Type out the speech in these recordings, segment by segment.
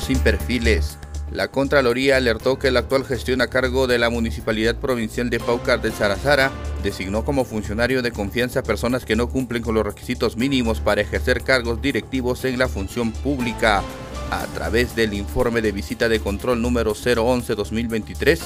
sin perfiles. La Contraloría alertó que la actual gestión a cargo de la Municipalidad Provincial de Paucar de Sarazara designó como funcionario de confianza personas que no cumplen con los requisitos mínimos para ejercer cargos directivos en la función pública. A través del informe de visita de control número 011-2023,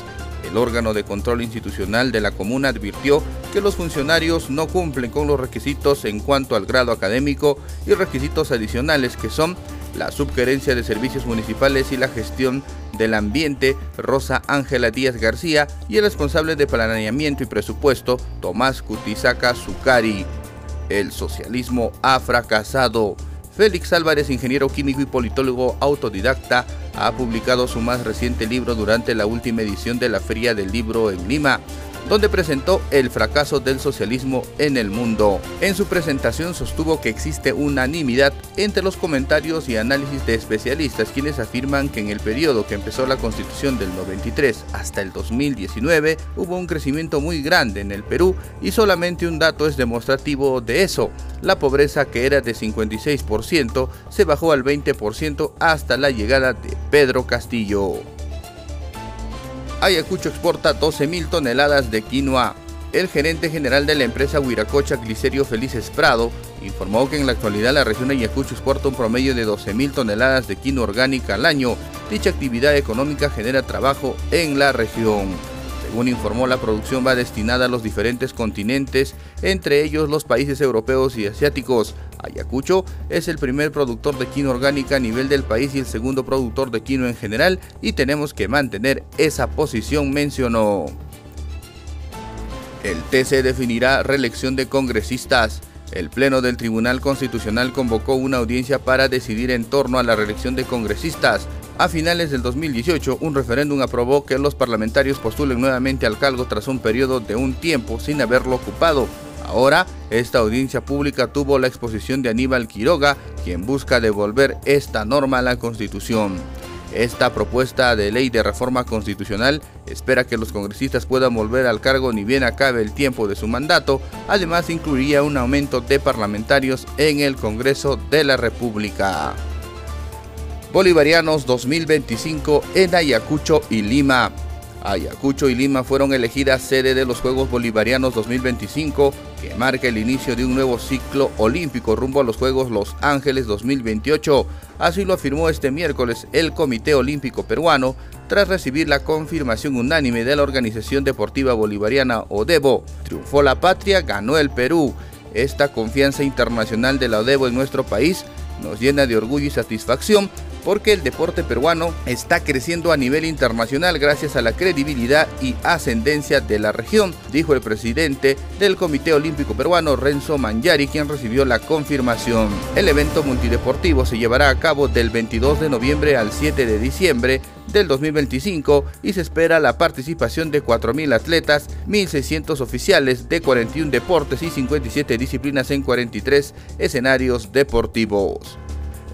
el órgano de control institucional de la comuna advirtió que los funcionarios no cumplen con los requisitos en cuanto al grado académico y requisitos adicionales que son la subgerencia de servicios municipales y la gestión del ambiente, Rosa Ángela Díaz García, y el responsable de planeamiento y presupuesto, Tomás Cutizaca Zucari. El socialismo ha fracasado. Félix Álvarez, ingeniero químico y politólogo autodidacta, ha publicado su más reciente libro durante la última edición de la Feria del Libro en Lima donde presentó el fracaso del socialismo en el mundo. En su presentación sostuvo que existe unanimidad entre los comentarios y análisis de especialistas quienes afirman que en el periodo que empezó la constitución del 93 hasta el 2019 hubo un crecimiento muy grande en el Perú y solamente un dato es demostrativo de eso. La pobreza que era de 56% se bajó al 20% hasta la llegada de Pedro Castillo. Ayacucho exporta 12.000 toneladas de quinoa. El gerente general de la empresa Huiracocha, Glicerio Felices Prado, informó que en la actualidad la región de Ayacucho exporta un promedio de 12.000 toneladas de quinoa orgánica al año. Dicha actividad económica genera trabajo en la región. Según informó, la producción va destinada a los diferentes continentes, entre ellos los países europeos y asiáticos. Ayacucho es el primer productor de quino orgánica a nivel del país y el segundo productor de quino en general y tenemos que mantener esa posición, mencionó. El TC definirá reelección de congresistas. El Pleno del Tribunal Constitucional convocó una audiencia para decidir en torno a la reelección de congresistas. A finales del 2018, un referéndum aprobó que los parlamentarios postulen nuevamente al cargo tras un periodo de un tiempo sin haberlo ocupado. Ahora, esta audiencia pública tuvo la exposición de Aníbal Quiroga, quien busca devolver esta norma a la Constitución. Esta propuesta de ley de reforma constitucional espera que los congresistas puedan volver al cargo ni bien acabe el tiempo de su mandato, además incluiría un aumento de parlamentarios en el Congreso de la República. Bolivarianos 2025 en Ayacucho y Lima. Ayacucho y Lima fueron elegidas sede de los Juegos Bolivarianos 2025, que marca el inicio de un nuevo ciclo olímpico rumbo a los Juegos Los Ángeles 2028. Así lo afirmó este miércoles el Comité Olímpico Peruano tras recibir la confirmación unánime de la Organización Deportiva Bolivariana ODEBO. Triunfó la patria, ganó el Perú. Esta confianza internacional de la ODEBO en nuestro país nos llena de orgullo y satisfacción porque el deporte peruano está creciendo a nivel internacional gracias a la credibilidad y ascendencia de la región, dijo el presidente del Comité Olímpico Peruano, Renzo Mangiari, quien recibió la confirmación. El evento multideportivo se llevará a cabo del 22 de noviembre al 7 de diciembre del 2025 y se espera la participación de 4.000 atletas, 1.600 oficiales de 41 deportes y 57 disciplinas en 43 escenarios deportivos.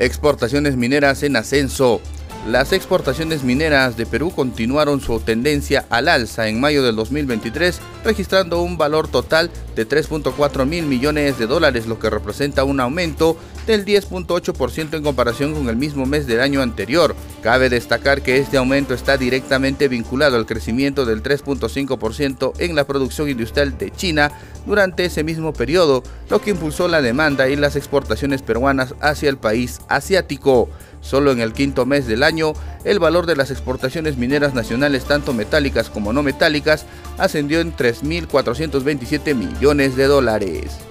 Exportaciones mineras en ascenso. Las exportaciones mineras de Perú continuaron su tendencia al alza en mayo del 2023, registrando un valor total de 3.4 mil millones de dólares, lo que representa un aumento del 10.8% en comparación con el mismo mes del año anterior. Cabe destacar que este aumento está directamente vinculado al crecimiento del 3.5% en la producción industrial de China durante ese mismo periodo, lo que impulsó la demanda y las exportaciones peruanas hacia el país asiático. Solo en el quinto mes del año, el valor de las exportaciones mineras nacionales, tanto metálicas como no metálicas, ascendió en 3.427 millones de dólares.